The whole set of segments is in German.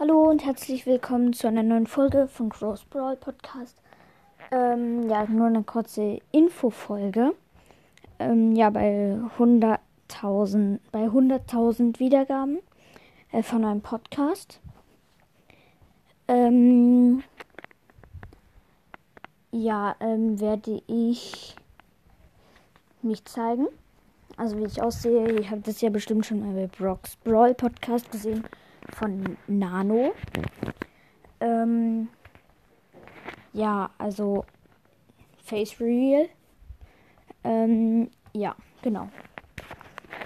Hallo und herzlich willkommen zu einer neuen Folge von Gross Brawl Podcast. Ähm, ja, nur eine kurze Infofolge. Ähm, ja, bei 100.000 bei 100.000 Wiedergaben äh, von einem Podcast. Ähm, ja, ähm, werde ich mich zeigen. Also wie ich aussehe, ihr habt das ja bestimmt schon mal bei Brock's Brawl Podcast gesehen von Nano. Ähm, ja, also Face Real. Ähm, ja, genau.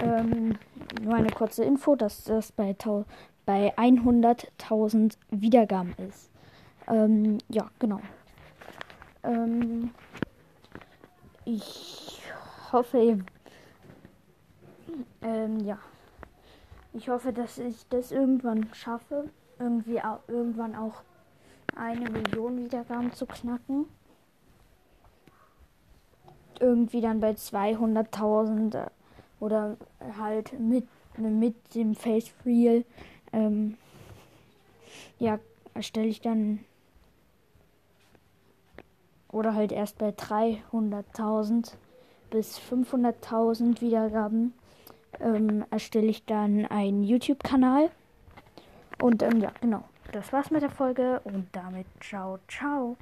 Ähm, nur eine kurze Info, dass das bei, bei 100.000 Wiedergaben ist. Ähm, ja, genau. Ähm, ich hoffe, ähm, ja. Ich hoffe, dass ich das irgendwann schaffe, irgendwie auch, irgendwann auch eine Million Wiedergaben zu knacken. Irgendwie dann bei 200.000 oder halt mit, mit dem Face Real. Ähm, ja, erstelle ich dann oder halt erst bei 300.000 bis 500.000 Wiedergaben ähm, erstelle ich dann einen YouTube-Kanal. Und ähm, ja, genau. Das war's mit der Folge und damit ciao, ciao.